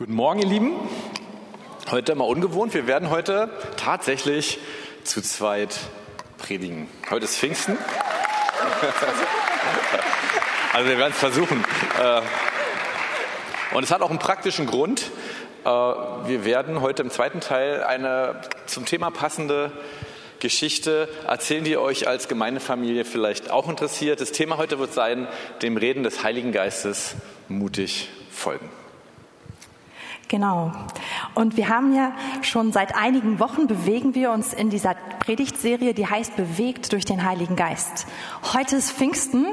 Guten Morgen, ihr Lieben. Heute mal ungewohnt. Wir werden heute tatsächlich zu zweit predigen. Heute ist Pfingsten. Also wir werden es versuchen. Äh, und es hat auch einen praktischen Grund. Äh, wir werden heute im zweiten Teil eine zum Thema passende Geschichte erzählen, die euch als Gemeindefamilie vielleicht auch interessiert. Das Thema heute wird sein, dem Reden des Heiligen Geistes mutig folgen. Genau. Und wir haben ja schon seit einigen Wochen bewegen wir uns in dieser Predigtserie, die heißt Bewegt durch den Heiligen Geist. Heute ist Pfingsten,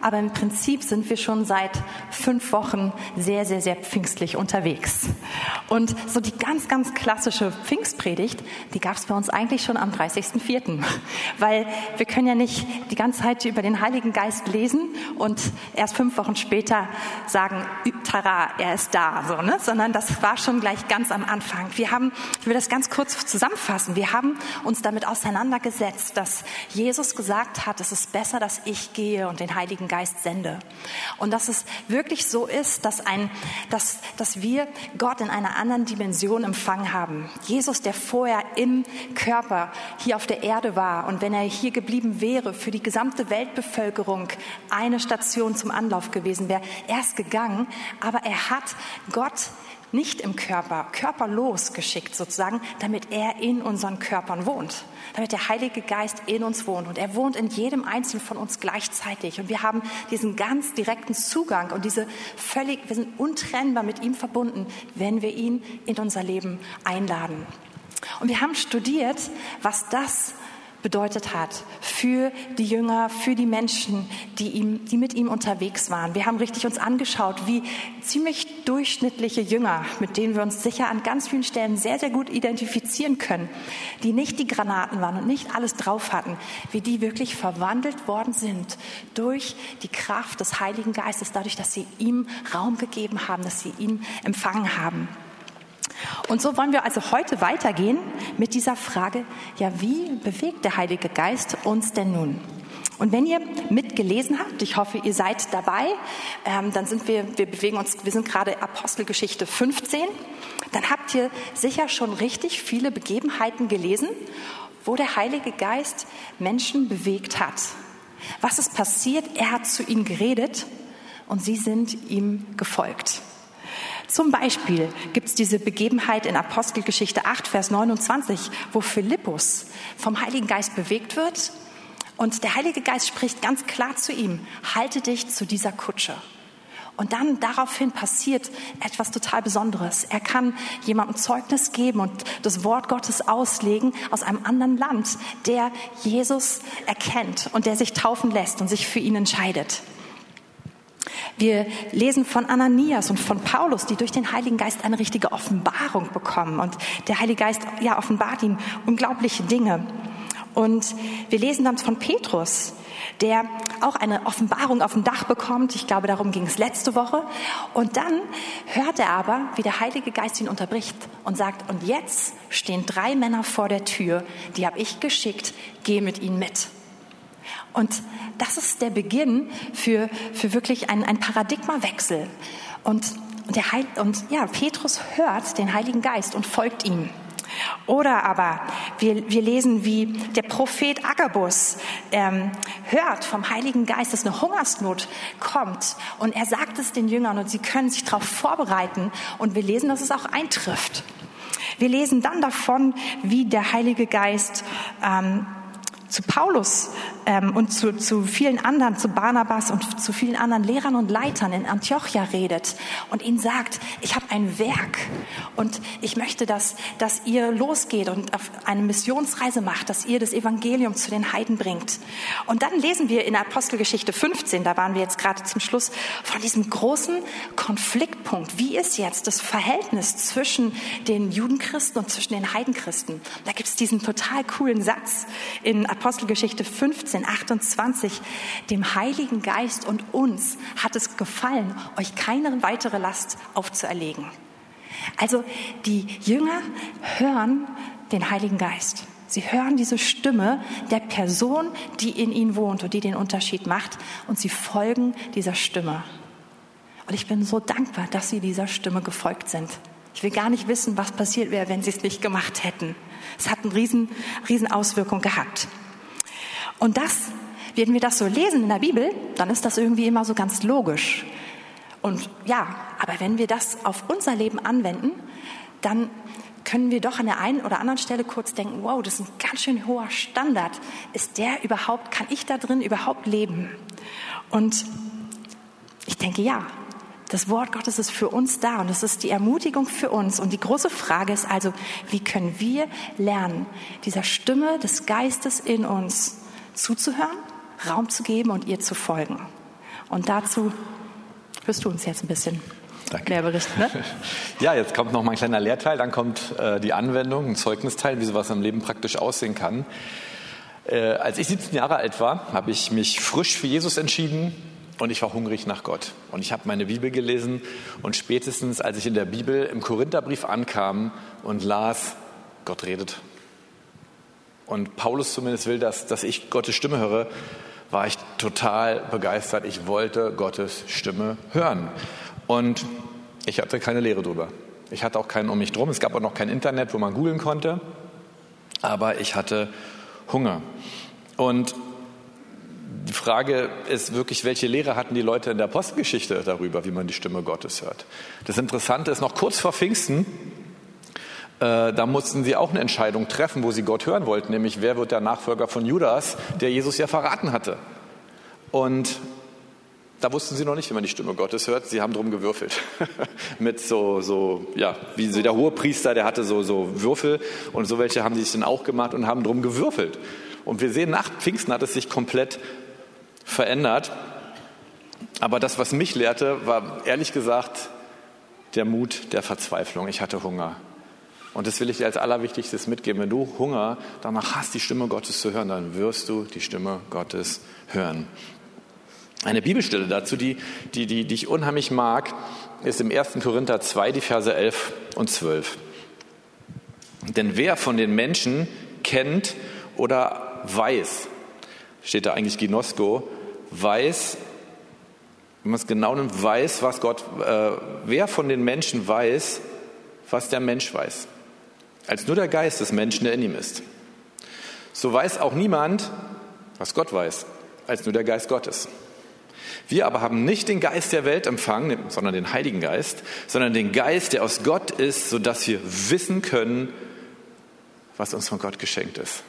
aber im Prinzip sind wir schon seit fünf Wochen sehr, sehr, sehr pfingstlich unterwegs. Und so die ganz, ganz klassische Pfingstpredigt, die gab es bei uns eigentlich schon am 30.04. Weil wir können ja nicht die ganze Zeit über den Heiligen Geist lesen und erst fünf Wochen später sagen, tara, er ist da, so, ne? sondern das war schon gleich ganz am Anfang. Wir haben, ich will das ganz kurz zusammenfassen, wir haben uns damit auseinandergesetzt, dass Jesus gesagt hat, es ist besser, dass ich gehe und den Heiligen Geist sende. Und dass es wirklich so ist, dass, ein, dass, dass wir Gott in einer anderen Dimension empfangen haben. Jesus, der vorher im Körper hier auf der Erde war und wenn er hier geblieben wäre, für die gesamte Weltbevölkerung eine Station zum Anlauf gewesen wäre, er ist gegangen, aber er hat Gott nicht im Körper, körperlos geschickt sozusagen, damit er in unseren Körpern wohnt, damit der Heilige Geist in uns wohnt. Und er wohnt in jedem Einzelnen von uns gleichzeitig. Und wir haben diesen ganz direkten Zugang und diese völlig, wir sind untrennbar mit ihm verbunden, wenn wir ihn in unser Leben einladen. Und wir haben studiert, was das bedeutet hat für die Jünger, für die Menschen, die, ihm, die mit ihm unterwegs waren. Wir haben richtig uns angeschaut, wie ziemlich durchschnittliche Jünger, mit denen wir uns sicher an ganz vielen Stellen sehr, sehr gut identifizieren können, die nicht die Granaten waren und nicht alles drauf hatten, wie die wirklich verwandelt worden sind durch die Kraft des Heiligen Geistes, dadurch, dass sie ihm Raum gegeben haben, dass sie ihn empfangen haben. Und so wollen wir also heute weitergehen mit dieser Frage, ja, wie bewegt der Heilige Geist uns denn nun? Und wenn ihr mitgelesen habt, ich hoffe, ihr seid dabei, ähm, dann sind wir, wir bewegen uns, wir sind gerade Apostelgeschichte 15, dann habt ihr sicher schon richtig viele Begebenheiten gelesen, wo der Heilige Geist Menschen bewegt hat. Was ist passiert? Er hat zu ihnen geredet und sie sind ihm gefolgt. Zum Beispiel gibt es diese Begebenheit in Apostelgeschichte 8, Vers 29, wo Philippus vom Heiligen Geist bewegt wird und der Heilige Geist spricht ganz klar zu ihm, halte dich zu dieser Kutsche. Und dann daraufhin passiert etwas total Besonderes. Er kann jemandem Zeugnis geben und das Wort Gottes auslegen aus einem anderen Land, der Jesus erkennt und der sich taufen lässt und sich für ihn entscheidet. Wir lesen von Ananias und von Paulus, die durch den Heiligen Geist eine richtige Offenbarung bekommen. Und der Heilige Geist, ja, offenbart ihnen unglaubliche Dinge. Und wir lesen dann von Petrus, der auch eine Offenbarung auf dem Dach bekommt. Ich glaube, darum ging es letzte Woche. Und dann hört er aber, wie der Heilige Geist ihn unterbricht und sagt, und jetzt stehen drei Männer vor der Tür, die habe ich geschickt, geh mit ihnen mit. Und das ist der Beginn für, für wirklich einen, einen Paradigmawechsel. Und, und, der Heil, und ja, Petrus hört den Heiligen Geist und folgt ihm. Oder aber wir, wir lesen, wie der Prophet Agabus ähm, hört vom Heiligen Geist, dass eine Hungersnot kommt. Und er sagt es den Jüngern und sie können sich darauf vorbereiten. Und wir lesen, dass es auch eintrifft. Wir lesen dann davon, wie der Heilige Geist ähm, zu Paulus ähm, und zu, zu vielen anderen, zu Barnabas und zu vielen anderen Lehrern und Leitern in Antiochia redet und ihnen sagt, ich habe ein Werk und ich möchte, dass, dass ihr losgeht und auf eine Missionsreise macht, dass ihr das Evangelium zu den Heiden bringt. Und dann lesen wir in Apostelgeschichte 15, da waren wir jetzt gerade zum Schluss, von diesem großen Konfliktpunkt. Wie ist jetzt das Verhältnis zwischen den Judenchristen und zwischen den Heidenchristen? Da gibt es diesen total coolen Satz in Apostelgeschichte Apostelgeschichte 15, 28, dem Heiligen Geist und uns hat es gefallen, euch keine weitere Last aufzuerlegen. Also die Jünger hören den Heiligen Geist. Sie hören diese Stimme der Person, die in ihnen wohnt und die den Unterschied macht, und sie folgen dieser Stimme. Und ich bin so dankbar, dass sie dieser Stimme gefolgt sind. Ich will gar nicht wissen, was passiert wäre, wenn sie es nicht gemacht hätten. Es hat eine riesen, riesen Auswirkung gehabt. Und das, wenn wir das so lesen in der Bibel, dann ist das irgendwie immer so ganz logisch. Und ja, aber wenn wir das auf unser Leben anwenden, dann können wir doch an der einen oder anderen Stelle kurz denken, wow, das ist ein ganz schön hoher Standard. Ist der überhaupt, kann ich da drin überhaupt leben? Und ich denke, ja, das Wort Gottes ist für uns da und es ist die Ermutigung für uns. Und die große Frage ist also, wie können wir lernen, dieser Stimme des Geistes in uns zuzuhören, Raum zu geben und ihr zu folgen? Und dazu wirst du uns jetzt ein bisschen Danke. mehr berichten. Ne? Ja, jetzt kommt noch mal ein kleiner Lehrteil, dann kommt äh, die Anwendung, ein Zeugnisteil, wie sowas im Leben praktisch aussehen kann. Äh, als ich 17 Jahre alt war, habe ich mich frisch für Jesus entschieden und ich war hungrig nach Gott. Und ich habe meine Bibel gelesen und spätestens, als ich in der Bibel im Korintherbrief ankam und las, Gott redet. Und Paulus zumindest will, dass, dass ich Gottes Stimme höre, war ich total begeistert. Ich wollte Gottes Stimme hören. Und ich hatte keine Lehre drüber. Ich hatte auch keinen um mich drum. Es gab auch noch kein Internet, wo man googeln konnte. Aber ich hatte Hunger. Und die Frage ist wirklich, welche Lehre hatten die Leute in der Postgeschichte darüber, wie man die Stimme Gottes hört? Das Interessante ist, noch kurz vor Pfingsten, da mussten sie auch eine Entscheidung treffen, wo sie Gott hören wollten, nämlich wer wird der Nachfolger von Judas, der Jesus ja verraten hatte. Und da wussten sie noch nicht, wie man die Stimme Gottes hört. Sie haben drum gewürfelt. Mit so, so, ja, wie der Hohepriester, der hatte so, so Würfel und so welche haben die sich dann auch gemacht und haben drum gewürfelt. Und wir sehen, nach Pfingsten hat es sich komplett verändert. Aber das, was mich lehrte, war ehrlich gesagt der Mut der Verzweiflung. Ich hatte Hunger. Und das will ich dir als Allerwichtigstes mitgeben. Wenn du Hunger danach hast, die Stimme Gottes zu hören, dann wirst du die Stimme Gottes hören. Eine Bibelstelle dazu, die, die, die, die ich unheimlich mag, ist im 1. Korinther 2, die Verse 11 und 12. Denn wer von den Menschen kennt oder weiß, steht da eigentlich Ginosko, weiß, wenn man es genau nimmt, weiß, was Gott, äh, wer von den Menschen weiß, was der Mensch weiß, als nur der Geist des Menschen, der in ihm ist. So weiß auch niemand, was Gott weiß, als nur der Geist Gottes. Wir aber haben nicht den Geist der Welt empfangen, sondern den Heiligen Geist, sondern den Geist, der aus Gott ist, sodass wir wissen können, was uns von Gott geschenkt ist.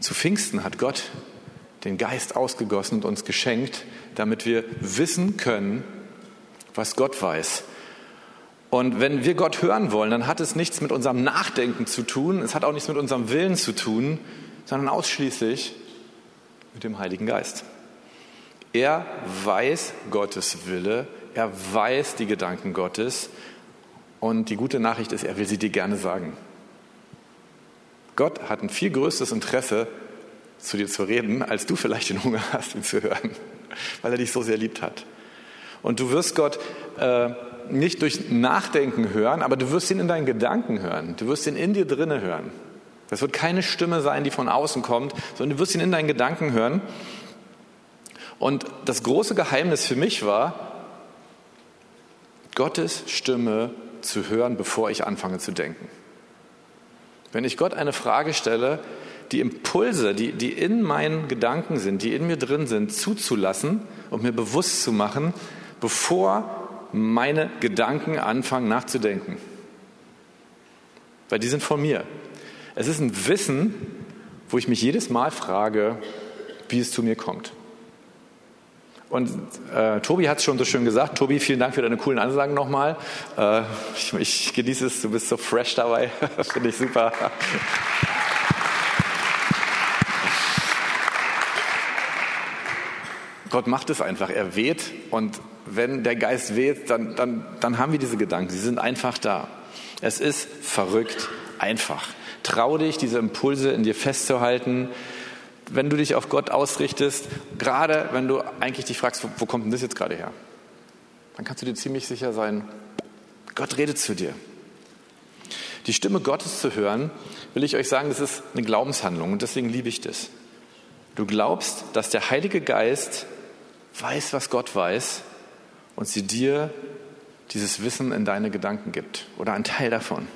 Zu Pfingsten hat Gott den Geist ausgegossen und uns geschenkt, damit wir wissen können, was Gott weiß. Und wenn wir Gott hören wollen, dann hat es nichts mit unserem Nachdenken zu tun, es hat auch nichts mit unserem Willen zu tun, sondern ausschließlich mit dem Heiligen Geist. Er weiß Gottes Wille, er weiß die Gedanken Gottes und die gute Nachricht ist, er will sie dir gerne sagen. Gott hat ein viel größeres Interesse, zu dir zu reden, als du vielleicht den Hunger hast, ihn zu hören, weil er dich so sehr liebt hat. Und du wirst Gott äh, nicht durch Nachdenken hören, aber du wirst ihn in deinen Gedanken hören. Du wirst ihn in dir drinne hören. Das wird keine Stimme sein, die von außen kommt, sondern du wirst ihn in deinen Gedanken hören. Und das große Geheimnis für mich war, Gottes Stimme zu hören, bevor ich anfange zu denken. Wenn ich Gott eine Frage stelle, die Impulse, die, die in meinen Gedanken sind, die in mir drin sind, zuzulassen und mir bewusst zu machen, bevor meine Gedanken anfangen nachzudenken. Weil die sind von mir. Es ist ein Wissen, wo ich mich jedes Mal frage, wie es zu mir kommt. Und äh, Tobi hat es schon so schön gesagt. Tobi, vielen Dank für deine coolen Ansagen nochmal. Äh, ich, ich genieße es, du bist so fresh dabei. Finde ich super. Gott macht es einfach. Er weht und wenn der Geist weht, dann, dann, dann haben wir diese Gedanken. Sie sind einfach da. Es ist verrückt einfach. Trau dich, diese Impulse in dir festzuhalten wenn du dich auf Gott ausrichtest, gerade wenn du eigentlich dich fragst, wo, wo kommt denn das jetzt gerade her? Dann kannst du dir ziemlich sicher sein, Gott redet zu dir. Die Stimme Gottes zu hören, will ich euch sagen, das ist eine Glaubenshandlung und deswegen liebe ich das. Du glaubst, dass der Heilige Geist weiß, was Gott weiß und sie dir dieses Wissen in deine Gedanken gibt oder einen Teil davon,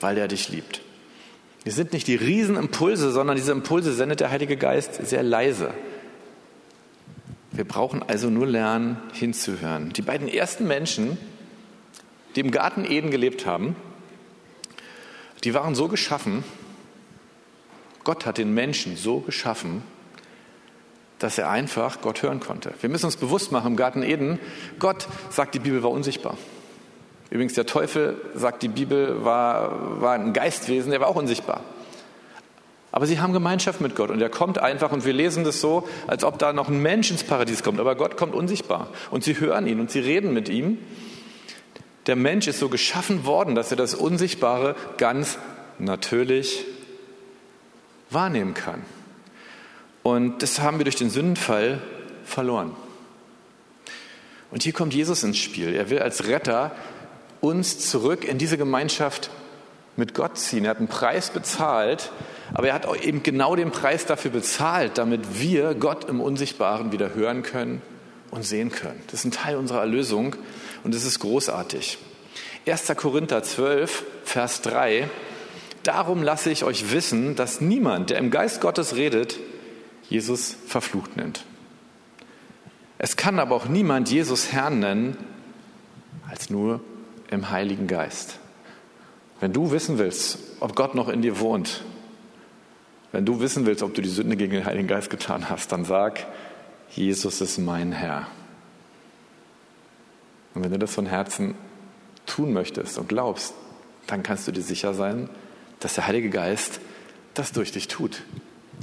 weil er dich liebt. Wir sind nicht die Riesenimpulse, sondern diese Impulse sendet der Heilige Geist sehr leise. Wir brauchen also nur lernen, hinzuhören. Die beiden ersten Menschen, die im Garten Eden gelebt haben, die waren so geschaffen, Gott hat den Menschen so geschaffen, dass er einfach Gott hören konnte. Wir müssen uns bewusst machen, im Garten Eden, Gott, sagt die Bibel, war unsichtbar. Übrigens, der Teufel, sagt die Bibel, war, war ein Geistwesen, der war auch unsichtbar. Aber sie haben Gemeinschaft mit Gott und er kommt einfach und wir lesen das so, als ob da noch ein Mensch ins Paradies kommt. Aber Gott kommt unsichtbar und sie hören ihn und sie reden mit ihm. Der Mensch ist so geschaffen worden, dass er das Unsichtbare ganz natürlich wahrnehmen kann. Und das haben wir durch den Sündenfall verloren. Und hier kommt Jesus ins Spiel. Er will als Retter uns zurück in diese Gemeinschaft mit Gott ziehen. Er hat einen Preis bezahlt, aber er hat eben genau den Preis dafür bezahlt, damit wir Gott im Unsichtbaren wieder hören können und sehen können. Das ist ein Teil unserer Erlösung und es ist großartig. 1. Korinther 12, Vers 3. Darum lasse ich euch wissen, dass niemand, der im Geist Gottes redet, Jesus verflucht nennt. Es kann aber auch niemand Jesus Herrn nennen, als nur im Heiligen Geist. Wenn du wissen willst, ob Gott noch in dir wohnt, wenn du wissen willst, ob du die Sünde gegen den Heiligen Geist getan hast, dann sag, Jesus ist mein Herr. Und wenn du das von Herzen tun möchtest und glaubst, dann kannst du dir sicher sein, dass der Heilige Geist das durch dich tut.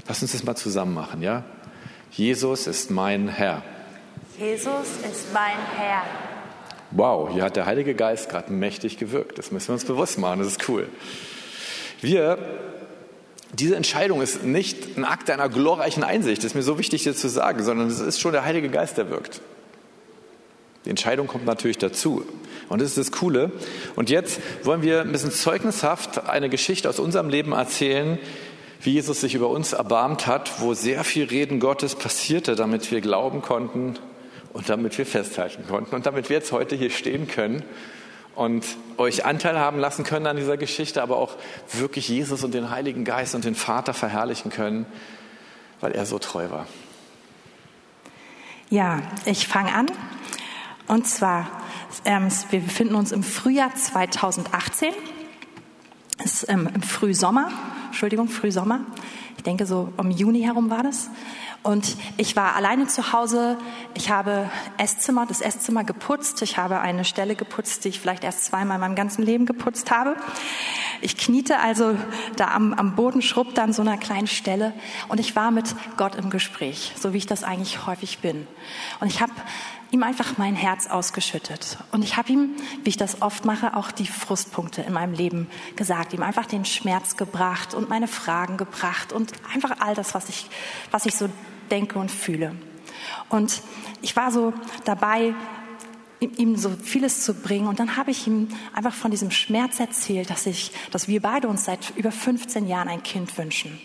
Lass uns das mal zusammen machen, ja? Jesus ist mein Herr. Jesus ist mein Herr. Wow, hier hat der Heilige Geist gerade mächtig gewirkt. Das müssen wir uns bewusst machen, das ist cool. Wir, diese Entscheidung ist nicht ein Akt einer glorreichen Einsicht, das ist mir so wichtig dir zu sagen, sondern es ist schon der Heilige Geist, der wirkt. Die Entscheidung kommt natürlich dazu. Und das ist das Coole. Und jetzt wollen wir ein bisschen zeugnishaft eine Geschichte aus unserem Leben erzählen, wie Jesus sich über uns erbarmt hat, wo sehr viel Reden Gottes passierte, damit wir glauben konnten und damit wir festhalten konnten und damit wir jetzt heute hier stehen können und euch Anteil haben lassen können an dieser Geschichte, aber auch wirklich Jesus und den Heiligen Geist und den Vater verherrlichen können, weil er so treu war. Ja, ich fange an. Und zwar, ähm, wir befinden uns im Frühjahr 2018, ist, ähm, im Frühsommer. Entschuldigung, Frühsommer. Ich denke, so um Juni herum war das. Und ich war alleine zu Hause. Ich habe Esszimmer, das Esszimmer geputzt. Ich habe eine Stelle geputzt, die ich vielleicht erst zweimal in meinem ganzen Leben geputzt habe. Ich kniete also da am, am Boden, schrubbte an so einer kleinen Stelle. Und ich war mit Gott im Gespräch, so wie ich das eigentlich häufig bin. Und ich habe ihm einfach mein Herz ausgeschüttet. Und ich habe ihm, wie ich das oft mache, auch die Frustpunkte in meinem Leben gesagt, ihm einfach den Schmerz gebracht und meine Fragen gebracht und einfach all das, was ich, was ich so denke und fühle. Und ich war so dabei, ihm so vieles zu bringen. Und dann habe ich ihm einfach von diesem Schmerz erzählt, dass ich, dass wir beide uns seit über 15 Jahren ein Kind wünschen.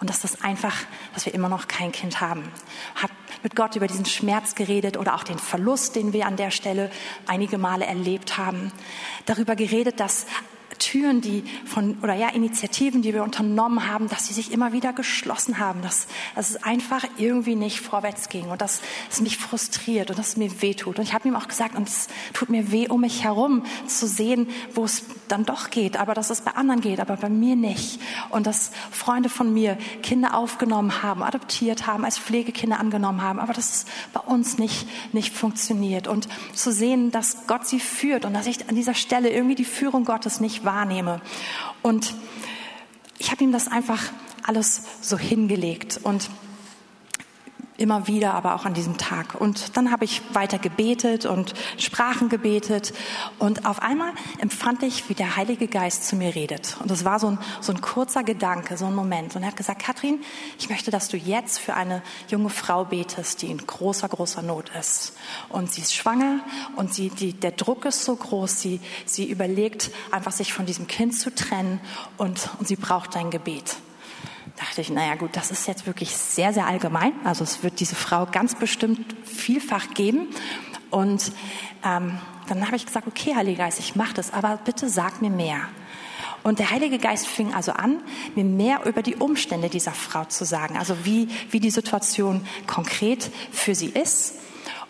Und dass das einfach, dass wir immer noch kein Kind haben. Hab mit Gott über diesen Schmerz geredet oder auch den Verlust, den wir an der Stelle einige Male erlebt haben. Darüber geredet, dass Türen, die von, oder ja, Initiativen, die wir unternommen haben, dass sie sich immer wieder geschlossen haben, dass, dass es einfach irgendwie nicht vorwärts ging und dass es mich frustriert und dass es mir weh tut. Und ich habe ihm auch gesagt, und es tut mir weh, um mich herum zu sehen, wo es dann doch geht, aber dass es bei anderen geht, aber bei mir nicht. Und dass Freunde von mir Kinder aufgenommen haben, adoptiert haben, als Pflegekinder angenommen haben, aber dass es bei uns nicht, nicht funktioniert. Und zu sehen, dass Gott sie führt und dass ich an dieser Stelle irgendwie die Führung Gottes nicht wahrnehme. Und ich habe ihm das einfach alles so hingelegt und immer wieder, aber auch an diesem Tag. Und dann habe ich weiter gebetet und Sprachen gebetet und auf einmal empfand ich, wie der Heilige Geist zu mir redet. Und das war so ein, so ein kurzer Gedanke, so ein Moment. Und er hat gesagt, Katrin, ich möchte, dass du jetzt für eine junge Frau betest, die in großer, großer Not ist. Und sie ist schwanger und sie, die, der Druck ist so groß, sie, sie überlegt einfach, sich von diesem Kind zu trennen und, und sie braucht dein Gebet dachte ich, naja gut, das ist jetzt wirklich sehr, sehr allgemein. Also es wird diese Frau ganz bestimmt vielfach geben. Und ähm, dann habe ich gesagt, okay, Heiliger Geist, ich mache das, aber bitte sag mir mehr. Und der Heilige Geist fing also an, mir mehr über die Umstände dieser Frau zu sagen, also wie, wie die Situation konkret für sie ist.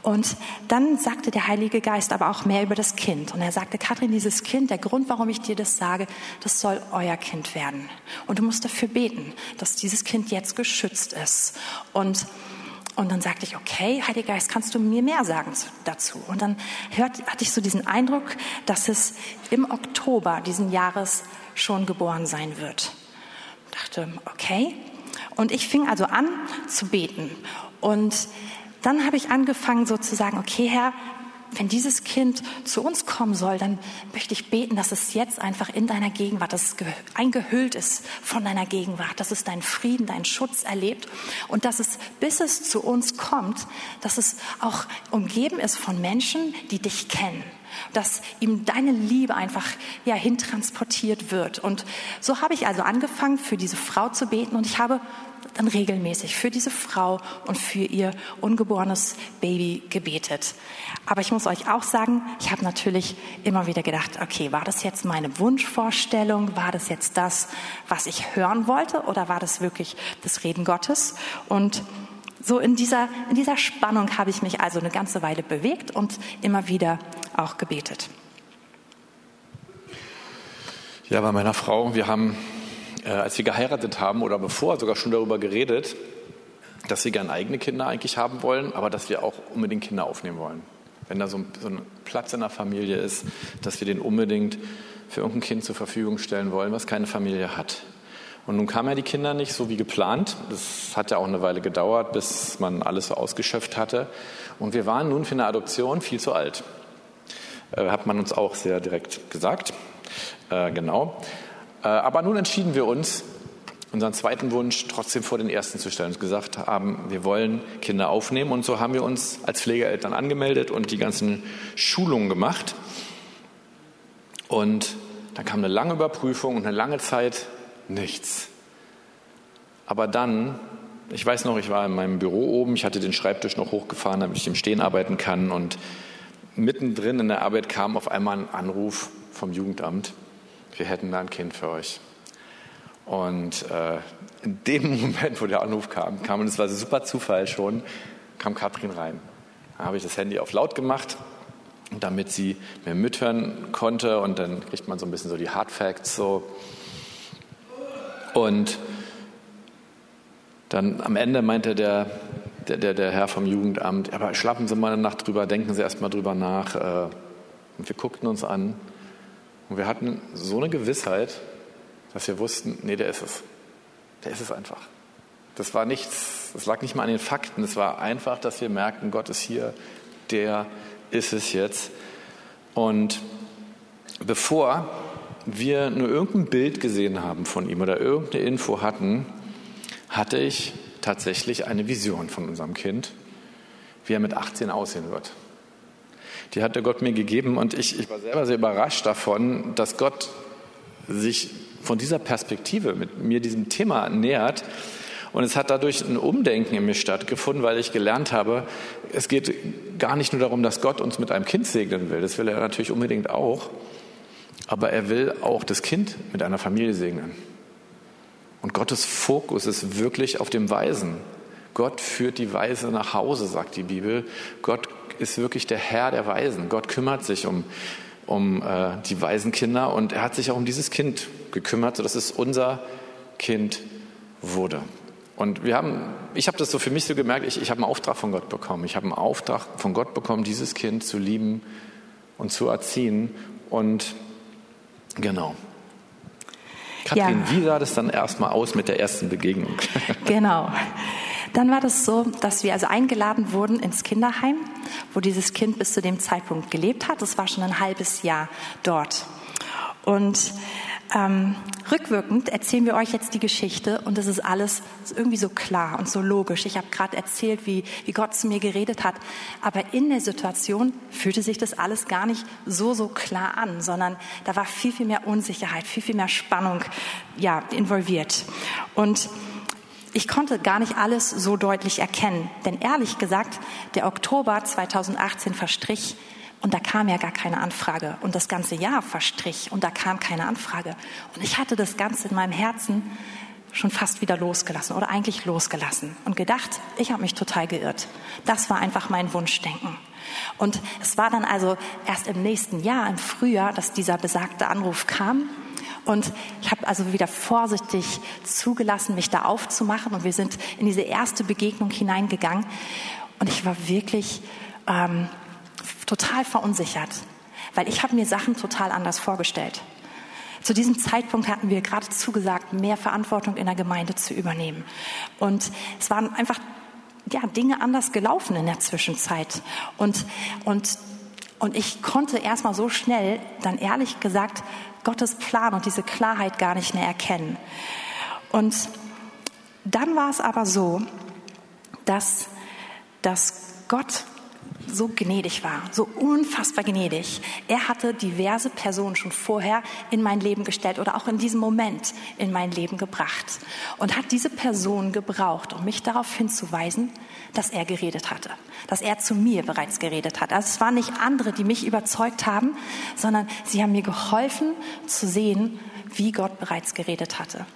Und dann sagte der Heilige Geist aber auch mehr über das Kind. Und er sagte, Kathrin, dieses Kind, der Grund, warum ich dir das sage, das soll euer Kind werden. Und du musst dafür beten, dass dieses Kind jetzt geschützt ist. Und und dann sagte ich, okay, Heiliger Geist, kannst du mir mehr sagen dazu? Und dann hört, hatte ich so diesen Eindruck, dass es im Oktober diesen Jahres schon geboren sein wird. Ich dachte, okay. Und ich fing also an zu beten. Und dann habe ich angefangen so zu sagen, okay Herr, wenn dieses Kind zu uns kommen soll, dann möchte ich beten, dass es jetzt einfach in deiner Gegenwart, dass es eingehüllt ist von deiner Gegenwart, dass es deinen Frieden, deinen Schutz erlebt und dass es, bis es zu uns kommt, dass es auch umgeben ist von Menschen, die dich kennen dass ihm deine Liebe einfach ja hintransportiert wird. Und so habe ich also angefangen, für diese Frau zu beten und ich habe dann regelmäßig für diese Frau und für ihr ungeborenes Baby gebetet. Aber ich muss euch auch sagen, ich habe natürlich immer wieder gedacht, okay, war das jetzt meine Wunschvorstellung? War das jetzt das, was ich hören wollte? Oder war das wirklich das Reden Gottes? Und so in dieser, in dieser Spannung habe ich mich also eine ganze Weile bewegt und immer wieder auch gebetet. Ja, bei meiner Frau, wir haben, äh, als wir geheiratet haben oder bevor sogar schon darüber geredet, dass wir gerne eigene Kinder eigentlich haben wollen, aber dass wir auch unbedingt Kinder aufnehmen wollen. Wenn da so ein, so ein Platz in der Familie ist, dass wir den unbedingt für irgendein Kind zur Verfügung stellen wollen, was keine Familie hat. Und nun kamen ja die Kinder nicht so wie geplant. Das hat ja auch eine Weile gedauert, bis man alles so ausgeschöpft hatte. Und wir waren nun für eine Adoption viel zu alt. Äh, hat man uns auch sehr direkt gesagt. Äh, genau. Äh, aber nun entschieden wir uns, unseren zweiten Wunsch trotzdem vor den ersten zu stellen und gesagt haben, wir wollen Kinder aufnehmen. Und so haben wir uns als Pflegeeltern angemeldet und die ganzen Schulungen gemacht. Und dann kam eine lange Überprüfung und eine lange Zeit nichts. Aber dann, ich weiß noch, ich war in meinem Büro oben, ich hatte den Schreibtisch noch hochgefahren, damit ich im Stehen arbeiten kann. Und mittendrin in der Arbeit kam auf einmal ein Anruf vom Jugendamt, wir hätten da ein Kind für euch. Und äh, in dem Moment, wo der Anruf kam, kam, und es war super Zufall schon, kam Katrin rein. Da habe ich das Handy auf laut gemacht, damit sie mir mithören konnte. Und dann kriegt man so ein bisschen so die Hard Facts so. Und dann am Ende meinte der, der, der, der Herr vom Jugendamt, aber schlafen Sie mal eine Nacht drüber, denken Sie erst mal drüber nach. Äh, und wir guckten uns an und wir hatten so eine Gewissheit, dass wir wussten, nee, der ist es. Der ist es einfach. Das war nichts, das lag nicht mal an den Fakten, es war einfach, dass wir merkten, Gott ist hier, der ist es jetzt. Und bevor wir nur irgendein Bild gesehen haben von ihm oder irgendeine Info hatten, hatte ich tatsächlich eine Vision von unserem Kind, wie er mit 18 aussehen wird. Die hatte Gott mir gegeben und ich, ich war selber sehr überrascht davon, dass Gott sich von dieser Perspektive mit mir diesem Thema nähert. Und es hat dadurch ein Umdenken in mir stattgefunden, weil ich gelernt habe, es geht gar nicht nur darum, dass Gott uns mit einem Kind segnen will. Das will er natürlich unbedingt auch. Aber er will auch das Kind mit einer Familie segnen. Und Gottes Fokus ist wirklich auf dem Weisen. Gott führt die Weise nach Hause, sagt die Bibel. Gott ist wirklich der Herr der Weisen. Gott kümmert sich um, um äh, die Waisenkinder und er hat sich auch um dieses Kind gekümmert, sodass es unser Kind wurde. Und wir haben, ich habe das so für mich so gemerkt, ich, ich habe einen Auftrag von Gott bekommen. Ich habe einen Auftrag von Gott bekommen, dieses Kind zu lieben und zu erziehen. Und Genau. Kathrin, ja. wie sah das dann erstmal aus mit der ersten Begegnung? Genau. Dann war das so, dass wir also eingeladen wurden ins Kinderheim, wo dieses Kind bis zu dem Zeitpunkt gelebt hat. Das war schon ein halbes Jahr dort. Und ähm, rückwirkend erzählen wir euch jetzt die Geschichte und es ist alles irgendwie so klar und so logisch. Ich habe gerade erzählt, wie, wie Gott zu mir geredet hat, aber in der Situation fühlte sich das alles gar nicht so, so klar an, sondern da war viel, viel mehr Unsicherheit, viel, viel mehr Spannung ja, involviert. Und ich konnte gar nicht alles so deutlich erkennen. Denn ehrlich gesagt, der Oktober 2018 verstrich und da kam ja gar keine Anfrage. Und das ganze Jahr verstrich und da kam keine Anfrage. Und ich hatte das Ganze in meinem Herzen schon fast wieder losgelassen oder eigentlich losgelassen und gedacht, ich habe mich total geirrt. Das war einfach mein Wunschdenken. Und es war dann also erst im nächsten Jahr, im Frühjahr, dass dieser besagte Anruf kam. Und ich habe also wieder vorsichtig zugelassen, mich da aufzumachen. Und wir sind in diese erste Begegnung hineingegangen. Und ich war wirklich ähm, total verunsichert, weil ich habe mir Sachen total anders vorgestellt. Zu diesem Zeitpunkt hatten wir gerade zugesagt, mehr Verantwortung in der Gemeinde zu übernehmen. Und es waren einfach ja, Dinge anders gelaufen in der Zwischenzeit. Und, und, und ich konnte erstmal so schnell, dann ehrlich gesagt, Gottes Plan und diese Klarheit gar nicht mehr erkennen. Und dann war es aber so, dass, dass Gott so gnädig war, so unfassbar gnädig. Er hatte diverse Personen schon vorher in mein Leben gestellt oder auch in diesem Moment in mein Leben gebracht und hat diese Person gebraucht, um mich darauf hinzuweisen, dass er geredet hatte, dass er zu mir bereits geredet hat. Also es waren nicht andere, die mich überzeugt haben, sondern sie haben mir geholfen zu sehen, wie Gott bereits geredet hatte.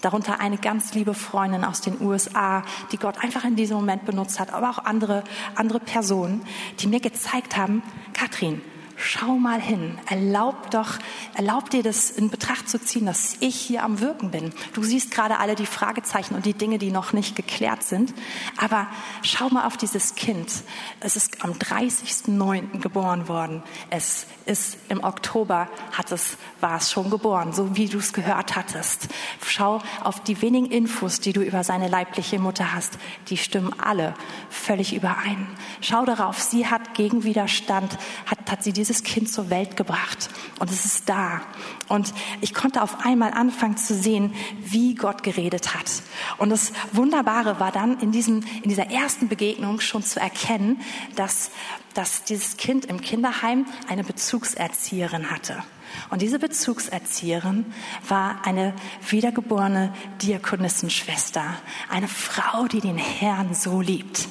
Darunter eine ganz liebe Freundin aus den USA, die Gott einfach in diesem Moment benutzt hat, aber auch andere, andere Personen, die mir gezeigt haben, Katrin, schau mal hin, erlaub doch, erlaub dir das in Betracht zu ziehen, dass ich hier am Wirken bin. Du siehst gerade alle die Fragezeichen und die Dinge, die noch nicht geklärt sind, aber schau mal auf dieses Kind. Es ist am 30.09. geboren worden. Es ist im Oktober hat es, war es schon geboren, so wie du es gehört hattest. Schau auf die wenigen Infos, die du über seine leibliche Mutter hast. Die stimmen alle völlig überein. Schau darauf, sie hat gegen Widerstand, hat, hat sie dieses Kind zur Welt gebracht. Und es ist da. Und ich konnte auf einmal anfangen zu sehen, wie Gott geredet hat. Und das Wunderbare war dann in, diesem, in dieser ersten Begegnung schon zu erkennen, dass dass dieses Kind im Kinderheim eine Bezugserzieherin hatte. Und diese Bezugserzieherin war eine wiedergeborene Diakonissenschwester, eine Frau, die den Herrn so liebt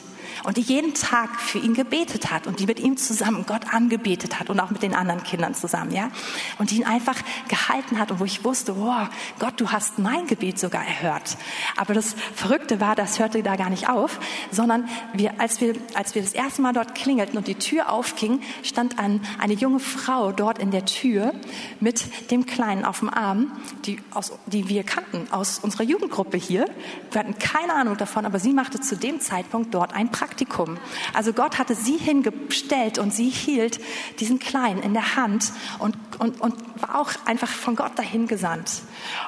und die jeden Tag für ihn gebetet hat und die mit ihm zusammen Gott angebetet hat und auch mit den anderen Kindern zusammen, ja. Und die ihn einfach gehalten hat und wo ich wusste, wow, Gott, du hast mein Gebet sogar erhört. Aber das Verrückte war, das hörte da gar nicht auf, sondern wir, als wir, als wir das erste Mal dort klingelten und die Tür aufging, stand ein, eine junge Frau dort in der Tür mit dem Kleinen auf dem Arm, die, aus, die wir kannten aus unserer Jugendgruppe hier. Wir hatten keine Ahnung davon, aber sie machte zu dem Zeitpunkt dort ein Praktikum. Praktikum. Also Gott hatte sie hingestellt und sie hielt diesen Kleinen in der Hand und, und, und war auch einfach von Gott dahin gesandt.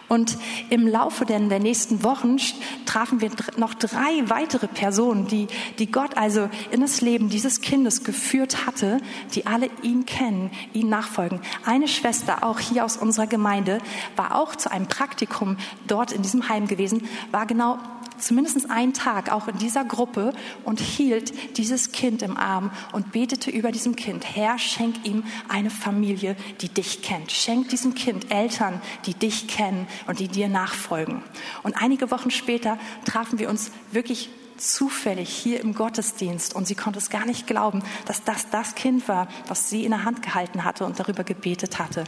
Und im Laufe der, der nächsten Wochen trafen wir noch drei weitere Personen, die, die Gott also in das Leben dieses Kindes geführt hatte, die alle ihn kennen, ihn nachfolgen. Eine Schwester, auch hier aus unserer Gemeinde, war auch zu einem Praktikum dort in diesem Heim gewesen, war genau zumindest einen Tag auch in dieser Gruppe und hielt dieses Kind im Arm und betete über diesem Kind. Herr, schenk ihm eine Familie, die dich kennt. Schenk diesem Kind Eltern, die dich kennen und die dir nachfolgen. Und einige Wochen später trafen wir uns wirklich zufällig hier im Gottesdienst und sie konnte es gar nicht glauben, dass das das Kind war, was sie in der Hand gehalten hatte und darüber gebetet hatte.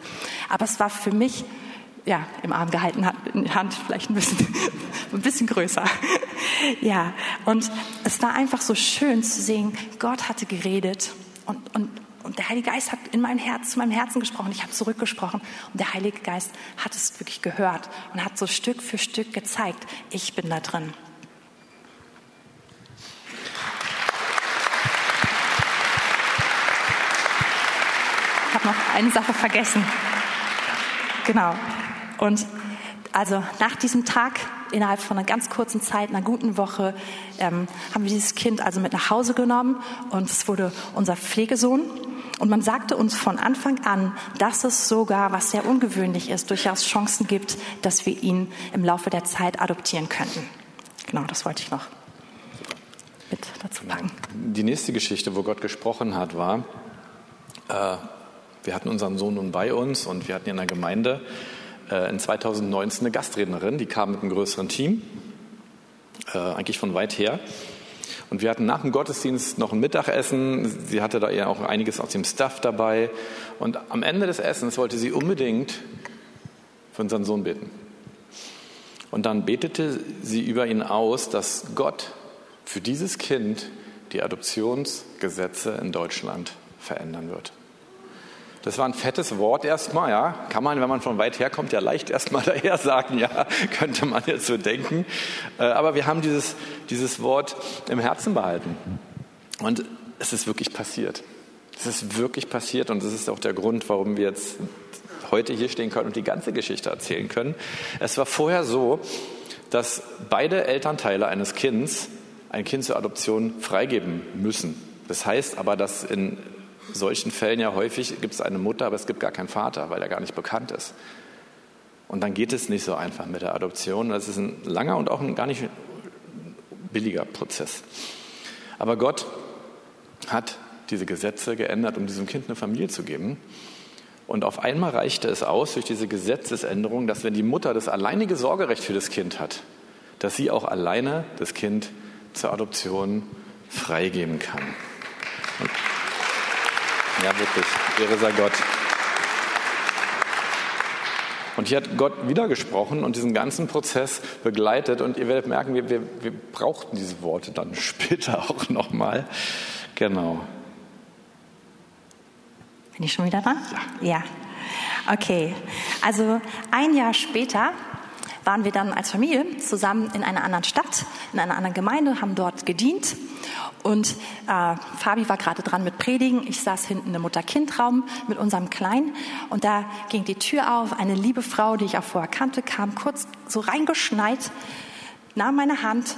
Aber es war für mich ja, im Arm gehalten hat, in die Hand vielleicht ein bisschen, ein bisschen größer. Ja, und es war einfach so schön zu sehen, Gott hatte geredet und, und, und der Heilige Geist hat in mein Herz, zu meinem Herzen gesprochen. Ich habe zurückgesprochen und der Heilige Geist hat es wirklich gehört und hat so Stück für Stück gezeigt, ich bin da drin. Ich habe noch eine Sache vergessen. Genau. Und also nach diesem Tag, innerhalb von einer ganz kurzen Zeit, einer guten Woche, ähm, haben wir dieses Kind also mit nach Hause genommen und es wurde unser Pflegesohn. Und man sagte uns von Anfang an, dass es sogar, was sehr ungewöhnlich ist, durchaus Chancen gibt, dass wir ihn im Laufe der Zeit adoptieren könnten. Genau, das wollte ich noch mit dazu packen. Die nächste Geschichte, wo Gott gesprochen hat, war, äh, wir hatten unseren Sohn nun bei uns und wir hatten in der Gemeinde in 2019 eine Gastrednerin, die kam mit einem größeren Team. äh, eigentlich von weit her. Und wir hatten nach dem Gottesdienst noch ein Mittagessen. Sie hatte da ja auch einiges aus dem Stuff dabei. Und am Ende des Essens wollte sie unbedingt für unseren Sohn beten. Und dann betete sie über ihn aus, dass Gott für dieses Kind die Adoptionsgesetze in Deutschland verändern wird. Das war ein fettes Wort erstmal, ja. Kann man, wenn man von weit her kommt, ja leicht erstmal daher sagen, ja, könnte man jetzt so denken. Äh, aber wir haben dieses, dieses Wort im Herzen behalten. Und es ist wirklich passiert. Es ist wirklich passiert und das ist auch der Grund, warum wir jetzt heute hier stehen können und die ganze Geschichte erzählen können. Es war vorher so, dass beide Elternteile eines Kindes ein Kind zur Adoption freigeben müssen. Das heißt aber, dass in solchen Fällen ja häufig gibt es eine Mutter, aber es gibt gar keinen Vater, weil er gar nicht bekannt ist. Und dann geht es nicht so einfach mit der Adoption. Das ist ein langer und auch ein gar nicht billiger Prozess. Aber Gott hat diese Gesetze geändert, um diesem Kind eine Familie zu geben. Und auf einmal reichte es aus durch diese Gesetzesänderung, dass wenn die Mutter das alleinige Sorgerecht für das Kind hat, dass sie auch alleine das Kind zur Adoption freigeben kann. Ja, wirklich. Ehre sei Gott. Und hier hat Gott wieder gesprochen und diesen ganzen Prozess begleitet. Und ihr werdet merken, wir, wir, wir brauchten diese Worte dann später auch nochmal. Genau. Bin ich schon wieder dran? Ja. ja. Okay. Also ein Jahr später waren wir dann als Familie zusammen in einer anderen Stadt, in einer anderen Gemeinde, haben dort gedient. Und äh, Fabi war gerade dran mit Predigen. Ich saß hinten im Mutter-Kind-Raum mit unserem Kleinen. Und da ging die Tür auf. Eine liebe Frau, die ich auch vorher kannte, kam kurz so reingeschneit, nahm meine Hand,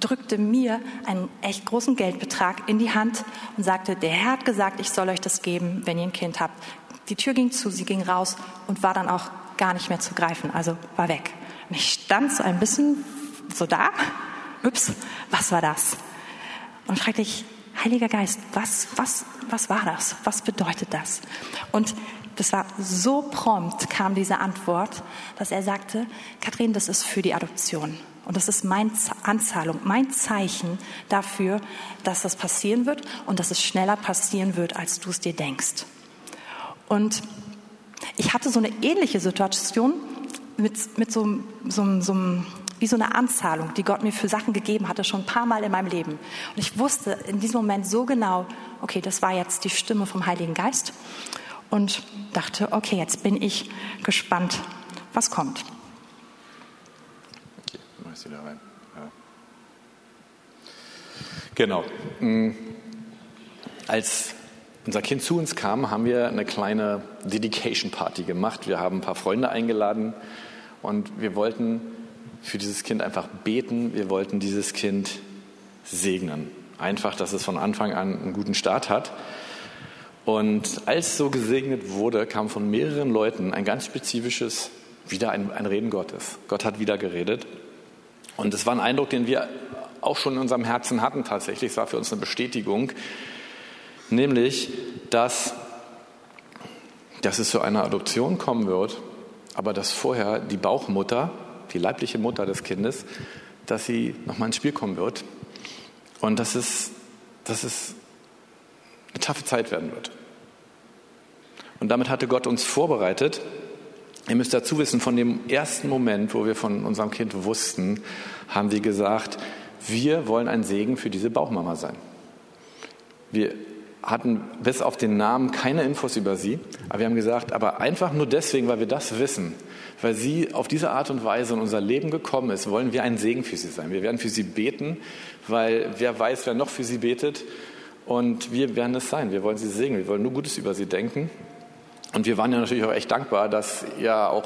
drückte mir einen echt großen Geldbetrag in die Hand und sagte, der Herr hat gesagt, ich soll euch das geben, wenn ihr ein Kind habt. Die Tür ging zu, sie ging raus und war dann auch gar nicht mehr zu greifen, also war weg. Und ich stand so ein bisschen so da. Ups, was war das? Und fragte ich, Heiliger Geist, was, was, was war das? Was bedeutet das? Und das war so prompt kam diese Antwort, dass er sagte, Kathrin, das ist für die Adoption. Und das ist meine Anzahlung, mein Zeichen dafür, dass das passieren wird und dass es schneller passieren wird, als du es dir denkst. Und ich hatte so eine ähnliche Situation mit, mit so, so, so, wie so eine Anzahlung, die Gott mir für Sachen gegeben hatte, schon ein paar Mal in meinem Leben. Und ich wusste in diesem Moment so genau, okay, das war jetzt die Stimme vom Heiligen Geist. Und dachte, okay, jetzt bin ich gespannt, was kommt. Okay, mach ich wieder rein. Ja. Genau. Mm. Als unser Kind zu uns kam, haben wir eine kleine Dedication Party gemacht. Wir haben ein paar Freunde eingeladen und wir wollten für dieses Kind einfach beten. Wir wollten dieses Kind segnen. Einfach, dass es von Anfang an einen guten Start hat. Und als so gesegnet wurde, kam von mehreren Leuten ein ganz spezifisches, wieder ein, ein Reden Gottes. Gott hat wieder geredet. Und es war ein Eindruck, den wir auch schon in unserem Herzen hatten tatsächlich. Es war für uns eine Bestätigung, nämlich, dass, dass es zu einer Adoption kommen wird, aber dass vorher die Bauchmutter, die leibliche Mutter des Kindes, dass sie nochmal ins Spiel kommen wird und dass es, dass es eine taffe Zeit werden wird. Und damit hatte Gott uns vorbereitet. Ihr müsst dazu wissen, von dem ersten Moment, wo wir von unserem Kind wussten, haben wir gesagt, wir wollen ein Segen für diese Bauchmama sein. Wir hatten bis auf den Namen keine Infos über sie, aber wir haben gesagt, aber einfach nur deswegen, weil wir das wissen, weil sie auf diese Art und Weise in unser Leben gekommen ist, wollen wir ein Segen für sie sein. Wir werden für sie beten, weil wer weiß, wer noch für sie betet und wir werden es sein. Wir wollen sie segnen, wir wollen nur Gutes über sie denken und wir waren ja natürlich auch echt dankbar, dass ja auch,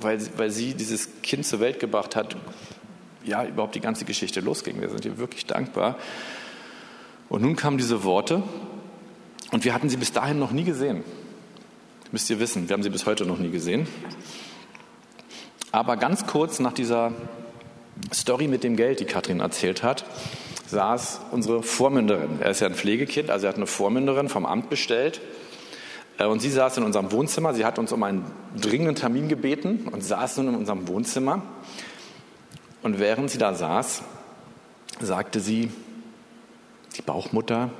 weil, weil sie dieses Kind zur Welt gebracht hat, ja überhaupt die ganze Geschichte losging. Wir sind ihr wirklich dankbar. Und nun kamen diese Worte und wir hatten sie bis dahin noch nie gesehen. Müsst ihr wissen, wir haben sie bis heute noch nie gesehen. Aber ganz kurz nach dieser Story mit dem Geld, die Katrin erzählt hat, saß unsere Vormünderin. Er ist ja ein Pflegekind, also er hat eine Vormünderin vom Amt bestellt. Äh, und sie saß in unserem Wohnzimmer. Sie hat uns um einen dringenden Termin gebeten und saß nun in unserem Wohnzimmer. Und während sie da saß, sagte sie, die Bauchmutter,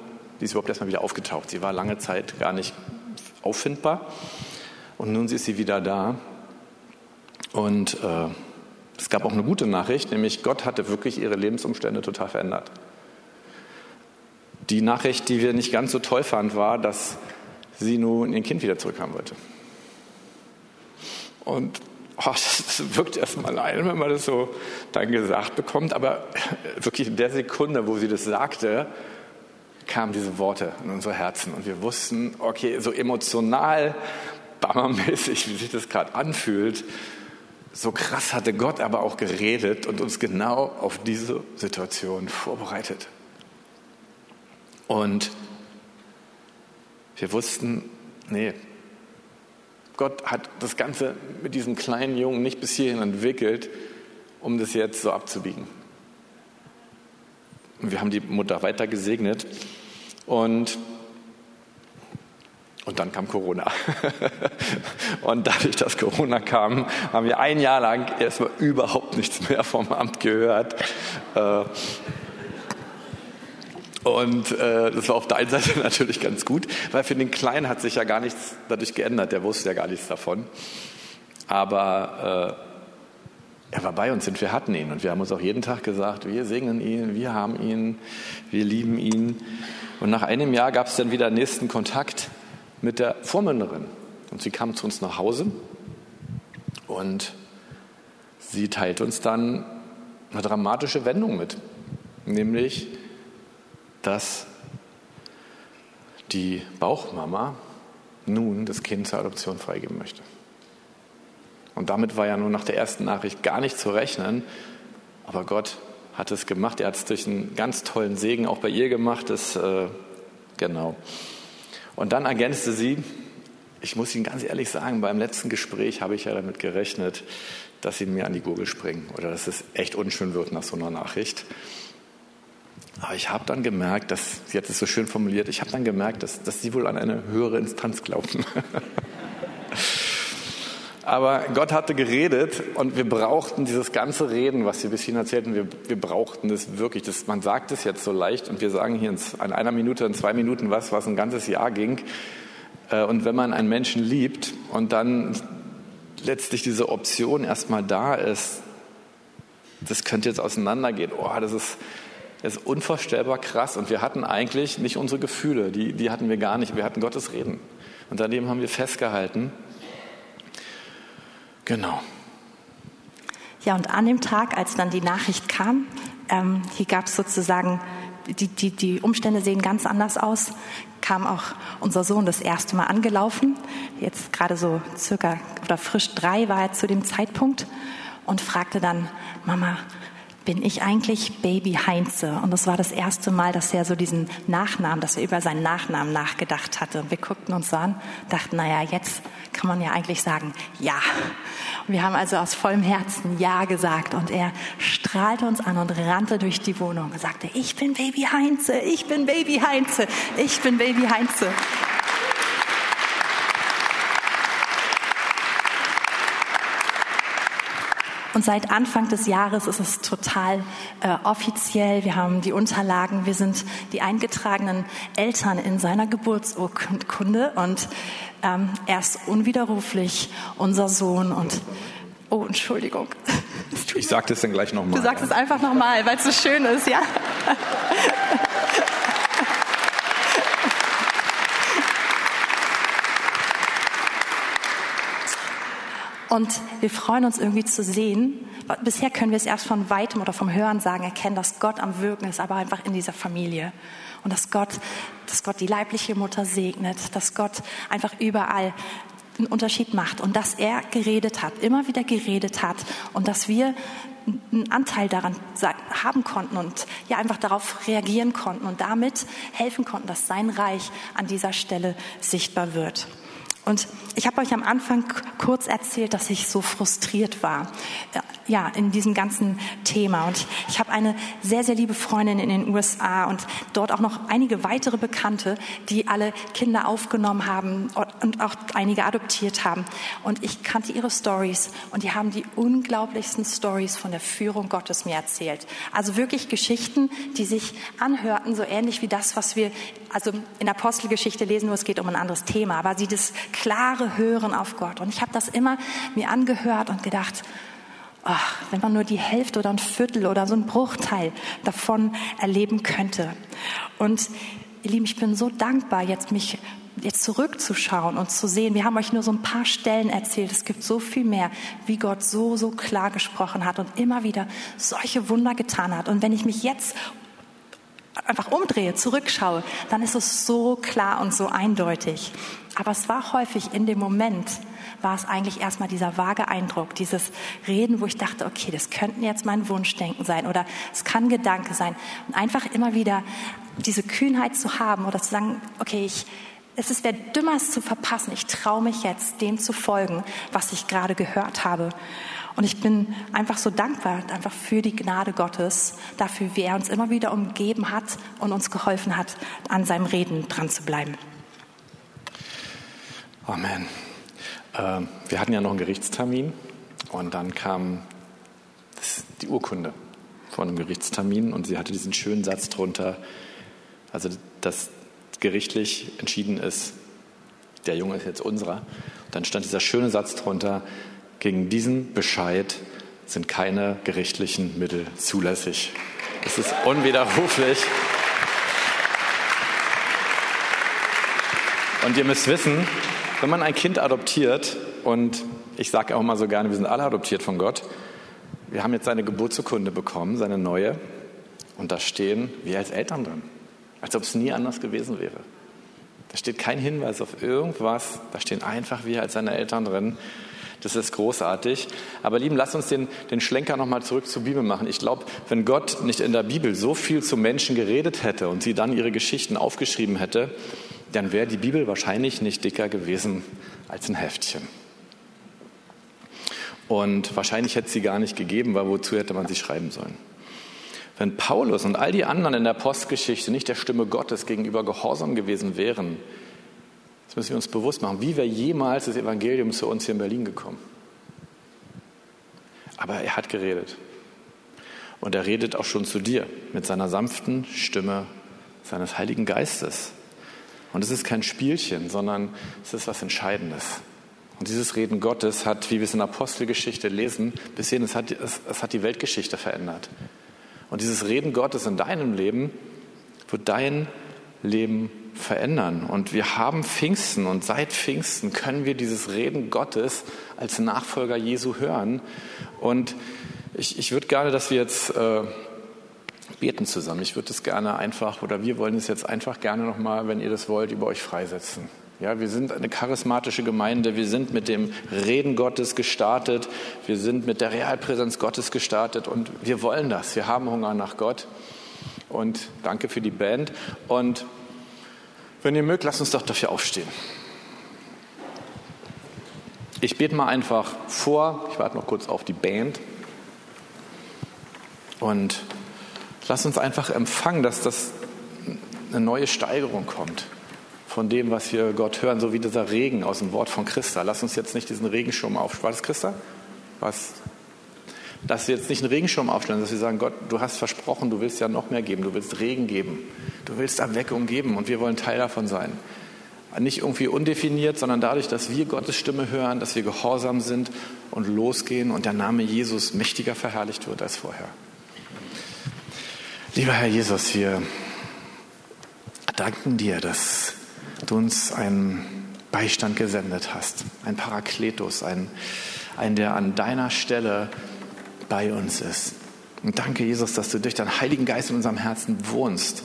die ist überhaupt erstmal wieder aufgetaucht. Sie war lange Zeit gar nicht auffindbar. Und nun ist sie wieder da. Und äh, es gab auch eine gute Nachricht, nämlich Gott hatte wirklich ihre Lebensumstände total verändert. Die Nachricht, die wir nicht ganz so toll fanden, war, dass sie nun ihr Kind wieder zurückhaben wollte. Und oh, das wirkt erstmal ein, wenn man das so dann gesagt bekommt. Aber wirklich in der Sekunde, wo sie das sagte, kamen diese Worte in unsere Herzen. Und wir wussten, okay, so emotional, bammermäßig, wie sich das gerade anfühlt, so krass hatte Gott aber auch geredet und uns genau auf diese Situation vorbereitet. Und wir wussten, nee, Gott hat das Ganze mit diesem kleinen Jungen nicht bis hierhin entwickelt, um das jetzt so abzubiegen. Wir haben die Mutter weiter gesegnet und und dann kam Corona. Und dadurch, dass Corona kam, haben wir ein Jahr lang erstmal überhaupt nichts mehr vom Amt gehört. Äh, und äh, das war auf der einen Seite natürlich ganz gut, weil für den Kleinen hat sich ja gar nichts dadurch geändert. Der wusste ja gar nichts davon. Aber äh, er war bei uns und wir hatten ihn. Und wir haben uns auch jeden Tag gesagt, wir segnen ihn, wir haben ihn, wir lieben ihn. Und nach einem Jahr gab es dann wieder nächsten Kontakt mit der Vormünderin. Und sie kam zu uns nach Hause und sie teilte uns dann eine dramatische Wendung mit, nämlich, dass die Bauchmama nun das Kind zur Adoption freigeben möchte. Und damit war ja nur nach der ersten Nachricht gar nicht zu rechnen, aber Gott hat es gemacht. Er hat es durch einen ganz tollen Segen auch bei ihr gemacht. Das, äh, genau. Und dann ergänzte sie, ich muss Ihnen ganz ehrlich sagen, beim letzten Gespräch habe ich ja damit gerechnet, dass Sie mir an die Gurgel springen oder dass es echt unschön wird nach so einer Nachricht. Aber ich habe dann gemerkt, dass, sie hat es so schön formuliert, ich habe dann gemerkt, dass, dass Sie wohl an eine höhere Instanz glauben. Aber Gott hatte geredet und wir brauchten dieses ganze Reden, was wir bis hierhin erzählten, wir, wir brauchten es wirklich. Das, man sagt es jetzt so leicht und wir sagen hier in, in einer Minute, in zwei Minuten was, was ein ganzes Jahr ging. Äh, und wenn man einen Menschen liebt und dann letztlich diese Option erstmal da ist, das könnte jetzt auseinandergehen. Oh, das ist, das ist unvorstellbar krass. Und wir hatten eigentlich nicht unsere Gefühle, die, die hatten wir gar nicht. Wir hatten Gottes Reden. Und daneben haben wir festgehalten. Genau. Ja, und an dem Tag, als dann die Nachricht kam, ähm, hier gab es sozusagen, die, die, die Umstände sehen ganz anders aus, kam auch unser Sohn das erste Mal angelaufen. Jetzt gerade so circa oder frisch drei war er zu dem Zeitpunkt und fragte dann, Mama, bin ich eigentlich Baby Heinze. Und das war das erste Mal, dass er so diesen Nachnamen, dass er über seinen Nachnamen nachgedacht hatte. Und wir guckten uns so an, dachten, naja, jetzt kann man ja eigentlich sagen, ja. Und wir haben also aus vollem Herzen Ja gesagt. Und er strahlte uns an und rannte durch die Wohnung und sagte, ich bin Baby Heinze, ich bin Baby Heinze, ich bin Baby Heinze. Und seit Anfang des Jahres ist es total äh, offiziell. Wir haben die Unterlagen, wir sind die eingetragenen Eltern in seiner Geburtsurkunde und ähm, er ist unwiderruflich unser Sohn und oh, Entschuldigung. Ich sage das dann gleich nochmal. Du sagst es einfach nochmal, weil es so schön ist, ja. Und wir freuen uns irgendwie zu sehen. Bisher können wir es erst von weitem oder vom Hören sagen, erkennen, dass Gott am Wirken ist, aber einfach in dieser Familie. Und dass Gott, dass Gott die leibliche Mutter segnet, dass Gott einfach überall einen Unterschied macht und dass er geredet hat, immer wieder geredet hat und dass wir einen Anteil daran haben konnten und ja einfach darauf reagieren konnten und damit helfen konnten, dass sein Reich an dieser Stelle sichtbar wird. Und ich habe euch am Anfang kurz erzählt, dass ich so frustriert war, ja, in diesem ganzen Thema. Und ich habe eine sehr, sehr liebe Freundin in den USA und dort auch noch einige weitere Bekannte, die alle Kinder aufgenommen haben und auch einige adoptiert haben. Und ich kannte ihre Stories und die haben die unglaublichsten Stories von der Führung Gottes mir erzählt. Also wirklich Geschichten, die sich anhörten, so ähnlich wie das, was wir also in der Apostelgeschichte lesen, nur es geht um ein anderes Thema, aber sie das klare Hören auf Gott. Und ich habe das immer mir angehört und gedacht, ach, wenn man nur die Hälfte oder ein Viertel oder so ein Bruchteil davon erleben könnte. Und ihr Lieben, ich bin so dankbar, jetzt mich jetzt zurückzuschauen und zu sehen, wir haben euch nur so ein paar Stellen erzählt, es gibt so viel mehr, wie Gott so, so klar gesprochen hat und immer wieder solche Wunder getan hat. Und wenn ich mich jetzt einfach umdrehe, zurückschaue, dann ist es so klar und so eindeutig. Aber es war häufig in dem Moment, war es eigentlich erstmal dieser vage Eindruck, dieses Reden, wo ich dachte, okay, das könnten jetzt mein Wunschdenken sein oder es kann Gedanke sein. Und einfach immer wieder diese Kühnheit zu haben oder zu sagen, okay, ich, es ist wer dümmer, es zu verpassen. Ich traue mich jetzt, dem zu folgen, was ich gerade gehört habe. Und ich bin einfach so dankbar, einfach für die Gnade Gottes, dafür, wie er uns immer wieder umgeben hat und uns geholfen hat, an seinem Reden dran zu bleiben. Amen. Ähm, wir hatten ja noch einen Gerichtstermin und dann kam die Urkunde von einem Gerichtstermin und sie hatte diesen schönen Satz drunter, also dass gerichtlich entschieden ist, der Junge ist jetzt unserer. Und dann stand dieser schöne Satz drunter, gegen diesen Bescheid sind keine gerichtlichen Mittel zulässig. Es ist unwiderruflich. Und ihr müsst wissen, wenn man ein Kind adoptiert, und ich sage auch mal so gerne, wir sind alle adoptiert von Gott, wir haben jetzt seine Geburtsurkunde bekommen, seine neue, und da stehen wir als Eltern drin, als ob es nie anders gewesen wäre. Da steht kein Hinweis auf irgendwas, da stehen einfach wir als seine Eltern drin. Das ist großartig. Aber lieben, lass uns den, den Schlenker nochmal zurück zur Bibel machen. Ich glaube, wenn Gott nicht in der Bibel so viel zu Menschen geredet hätte und sie dann ihre Geschichten aufgeschrieben hätte, dann wäre die Bibel wahrscheinlich nicht dicker gewesen als ein Heftchen. Und wahrscheinlich hätte sie gar nicht gegeben, weil wozu hätte man sie schreiben sollen? Wenn Paulus und all die anderen in der Postgeschichte nicht der Stimme Gottes gegenüber gehorsam gewesen wären, das müssen wir uns bewusst machen. Wie wäre jemals das Evangelium zu uns hier in Berlin gekommen? Aber er hat geredet. Und er redet auch schon zu dir mit seiner sanften Stimme seines Heiligen Geistes. Und es ist kein Spielchen, sondern es ist was Entscheidendes. Und dieses Reden Gottes hat, wie wir es in der Apostelgeschichte lesen, bis hierhin, es hat, es, es hat die Weltgeschichte verändert. Und dieses Reden Gottes in deinem Leben wird dein Leben verändern. Und wir haben Pfingsten und seit Pfingsten können wir dieses Reden Gottes als Nachfolger Jesu hören. Und ich, ich würde gerne, dass wir jetzt äh, beten zusammen. Ich würde es gerne einfach, oder wir wollen es jetzt einfach gerne nochmal, wenn ihr das wollt, über euch freisetzen. Ja, wir sind eine charismatische Gemeinde. Wir sind mit dem Reden Gottes gestartet. Wir sind mit der Realpräsenz Gottes gestartet und wir wollen das. Wir haben Hunger nach Gott. Und danke für die Band. Und wenn ihr mögt, lasst uns doch dafür aufstehen. Ich bete mal einfach vor. Ich warte noch kurz auf die Band. Und lasst uns einfach empfangen, dass das eine neue Steigerung kommt von dem, was wir Gott hören, so wie dieser Regen aus dem Wort von Christa. Lass uns jetzt nicht diesen Regenschirm auf. War das Christa? Was? Dass wir jetzt nicht einen Regenschirm aufstellen, dass wir sagen, Gott, du hast versprochen, du willst ja noch mehr geben, du willst Regen geben. Du willst Erweckung geben und wir wollen Teil davon sein. Nicht irgendwie undefiniert, sondern dadurch, dass wir Gottes Stimme hören, dass wir gehorsam sind und losgehen und der Name Jesus mächtiger verherrlicht wird als vorher. Lieber Herr Jesus, wir danken dir, dass du uns einen Beistand gesendet hast, ein Parakletos, ein, ein der an deiner Stelle bei uns ist. Und danke, Jesus, dass du durch deinen Heiligen Geist in unserem Herzen wohnst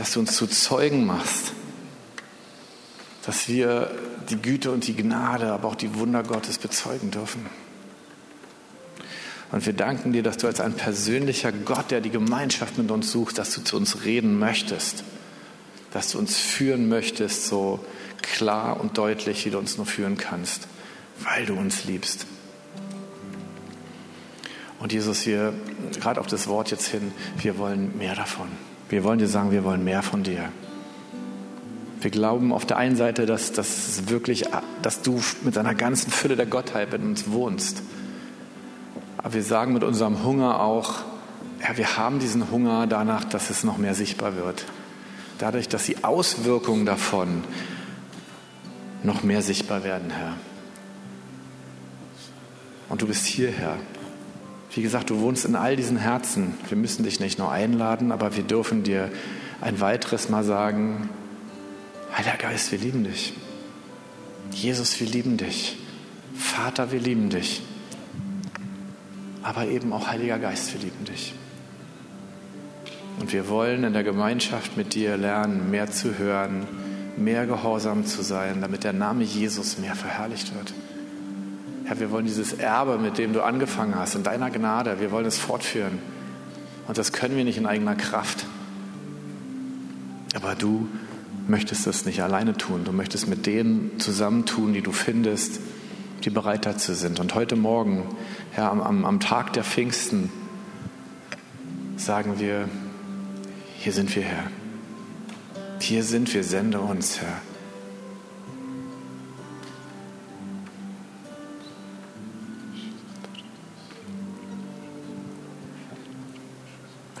dass du uns zu Zeugen machst, dass wir die Güte und die Gnade, aber auch die Wunder Gottes bezeugen dürfen. Und wir danken dir, dass du als ein persönlicher Gott, der die Gemeinschaft mit uns sucht, dass du zu uns reden möchtest. dass du uns führen möchtest, so klar und deutlich, wie du uns nur führen kannst, weil du uns liebst. Und Jesus, wir, gerade auf das Wort jetzt hin, wir wollen mehr davon. Wir wollen dir sagen, wir wollen mehr von dir. Wir glauben auf der einen Seite, dass, dass wirklich, dass du mit deiner ganzen Fülle der Gottheit in uns wohnst. Aber wir sagen mit unserem Hunger auch, ja, wir haben diesen Hunger danach, dass es noch mehr sichtbar wird. Dadurch, dass die Auswirkungen davon noch mehr sichtbar werden, Herr. Und du bist hier, Herr. Wie gesagt, du wohnst in all diesen Herzen. Wir müssen dich nicht nur einladen, aber wir dürfen dir ein weiteres Mal sagen, Heiliger Geist, wir lieben dich. Jesus, wir lieben dich. Vater, wir lieben dich. Aber eben auch Heiliger Geist, wir lieben dich. Und wir wollen in der Gemeinschaft mit dir lernen, mehr zu hören, mehr gehorsam zu sein, damit der Name Jesus mehr verherrlicht wird. Herr, wir wollen dieses Erbe, mit dem du angefangen hast, in deiner Gnade, wir wollen es fortführen. Und das können wir nicht in eigener Kraft. Aber du möchtest das nicht alleine tun. Du möchtest mit denen zusammentun, die du findest, die bereit dazu sind. Und heute Morgen, Herr, am, am Tag der Pfingsten, sagen wir, hier sind wir, Herr. Hier sind wir, sende uns, Herr.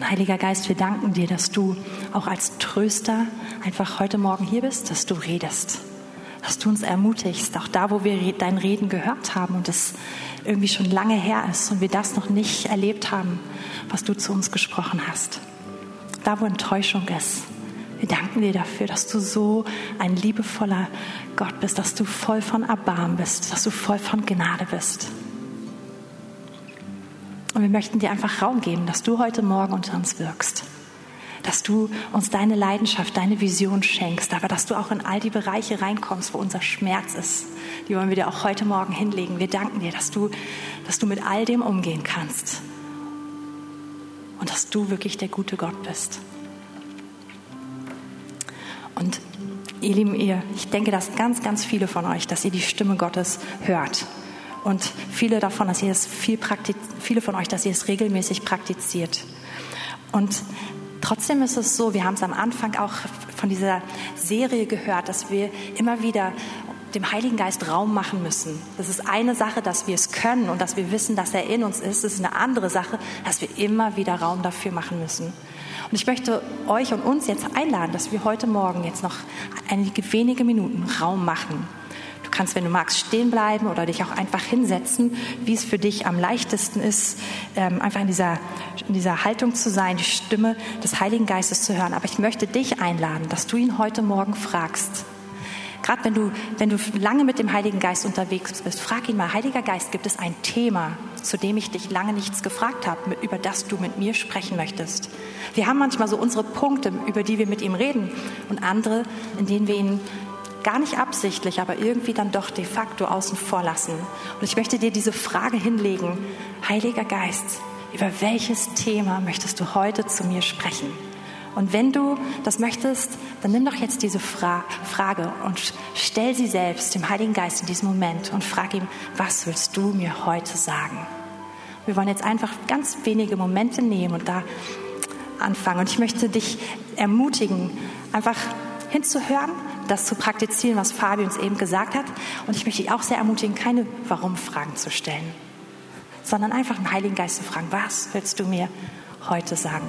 Heiliger Geist, wir danken dir, dass du auch als Tröster einfach heute Morgen hier bist, dass du redest, dass du uns ermutigst, auch da, wo wir dein Reden gehört haben und es irgendwie schon lange her ist und wir das noch nicht erlebt haben, was du zu uns gesprochen hast. Da, wo Enttäuschung ist. Wir danken dir dafür, dass du so ein liebevoller Gott bist, dass du voll von Erbarmen bist, dass du voll von Gnade bist. Und wir möchten dir einfach Raum geben, dass du heute Morgen unter uns wirkst. Dass du uns deine Leidenschaft, deine Vision schenkst, aber dass du auch in all die Bereiche reinkommst, wo unser Schmerz ist. Die wollen wir dir auch heute Morgen hinlegen. Wir danken dir, dass du, dass du mit all dem umgehen kannst. Und dass du wirklich der gute Gott bist. Und ihr Lieben, ihr, ich denke, dass ganz, ganz viele von euch, dass ihr die Stimme Gottes hört und viele davon, dass ihr es viel praktiz viele von euch, dass ihr es regelmäßig praktiziert. Und trotzdem ist es so, wir haben es am Anfang auch von dieser Serie gehört, dass wir immer wieder dem Heiligen Geist Raum machen müssen. Das ist eine Sache, dass wir es können und dass wir wissen, dass er in uns ist. Das ist eine andere Sache, dass wir immer wieder Raum dafür machen müssen. Und ich möchte euch und uns jetzt einladen, dass wir heute Morgen jetzt noch einige wenige Minuten Raum machen kannst, wenn du magst, stehen bleiben oder dich auch einfach hinsetzen, wie es für dich am leichtesten ist, ähm, einfach in dieser, in dieser Haltung zu sein, die Stimme des Heiligen Geistes zu hören. Aber ich möchte dich einladen, dass du ihn heute Morgen fragst. Gerade wenn du, wenn du lange mit dem Heiligen Geist unterwegs bist, frag ihn mal, Heiliger Geist, gibt es ein Thema, zu dem ich dich lange nichts gefragt habe, über das du mit mir sprechen möchtest? Wir haben manchmal so unsere Punkte, über die wir mit ihm reden und andere, in denen wir ihn gar nicht absichtlich, aber irgendwie dann doch de facto außen vor lassen. Und ich möchte dir diese Frage hinlegen, Heiliger Geist, über welches Thema möchtest du heute zu mir sprechen? Und wenn du das möchtest, dann nimm doch jetzt diese Fra Frage und stell sie selbst dem Heiligen Geist in diesem Moment und frag ihm, was willst du mir heute sagen? Wir wollen jetzt einfach ganz wenige Momente nehmen und da anfangen. Und ich möchte dich ermutigen, einfach hinzuhören das zu praktizieren, was Fabi uns eben gesagt hat. Und ich möchte dich auch sehr ermutigen, keine Warum-Fragen zu stellen, sondern einfach den Heiligen Geist zu fragen, was willst du mir heute sagen?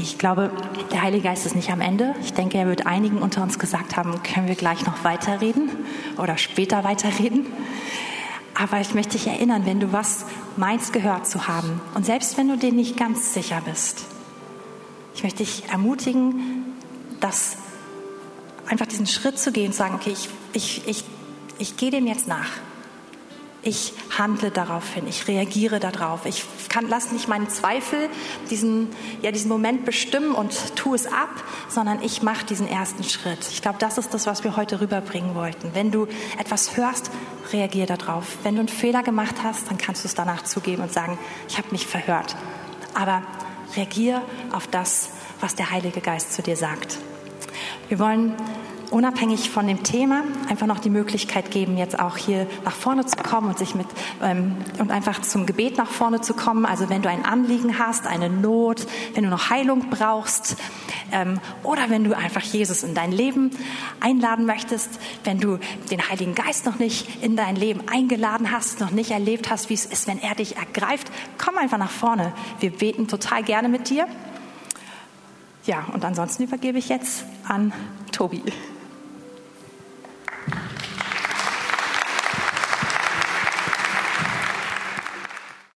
Ich glaube, der Heilige Geist ist nicht am Ende. Ich denke, er wird einigen unter uns gesagt haben, können wir gleich noch weiterreden oder später weiterreden. Aber ich möchte dich erinnern, wenn du was meinst gehört zu haben und selbst wenn du dir nicht ganz sicher bist, ich möchte dich ermutigen, dass einfach diesen Schritt zu gehen und sagen, okay, ich, ich, ich, ich gehe dem jetzt nach. Ich handle darauf hin, ich reagiere darauf. Ich kann, lass nicht meinen Zweifel diesen, ja, diesen Moment bestimmen und tue es ab, sondern ich mache diesen ersten Schritt. Ich glaube, das ist das, was wir heute rüberbringen wollten. Wenn du etwas hörst, reagiere darauf. Wenn du einen Fehler gemacht hast, dann kannst du es danach zugeben und sagen, ich habe mich verhört. Aber reagiere auf das, was der Heilige Geist zu dir sagt. Wir wollen unabhängig von dem Thema einfach noch die Möglichkeit geben, jetzt auch hier nach vorne zu kommen und sich mit ähm, und einfach zum Gebet nach vorne zu kommen. Also wenn du ein Anliegen hast, eine Not, wenn du noch Heilung brauchst ähm, oder wenn du einfach Jesus in dein Leben einladen möchtest, wenn du den Heiligen Geist noch nicht in dein Leben eingeladen hast, noch nicht erlebt hast, wie es ist, wenn er dich ergreift, komm einfach nach vorne. Wir beten total gerne mit dir. Ja, und ansonsten übergebe ich jetzt an Tobi. Thank you.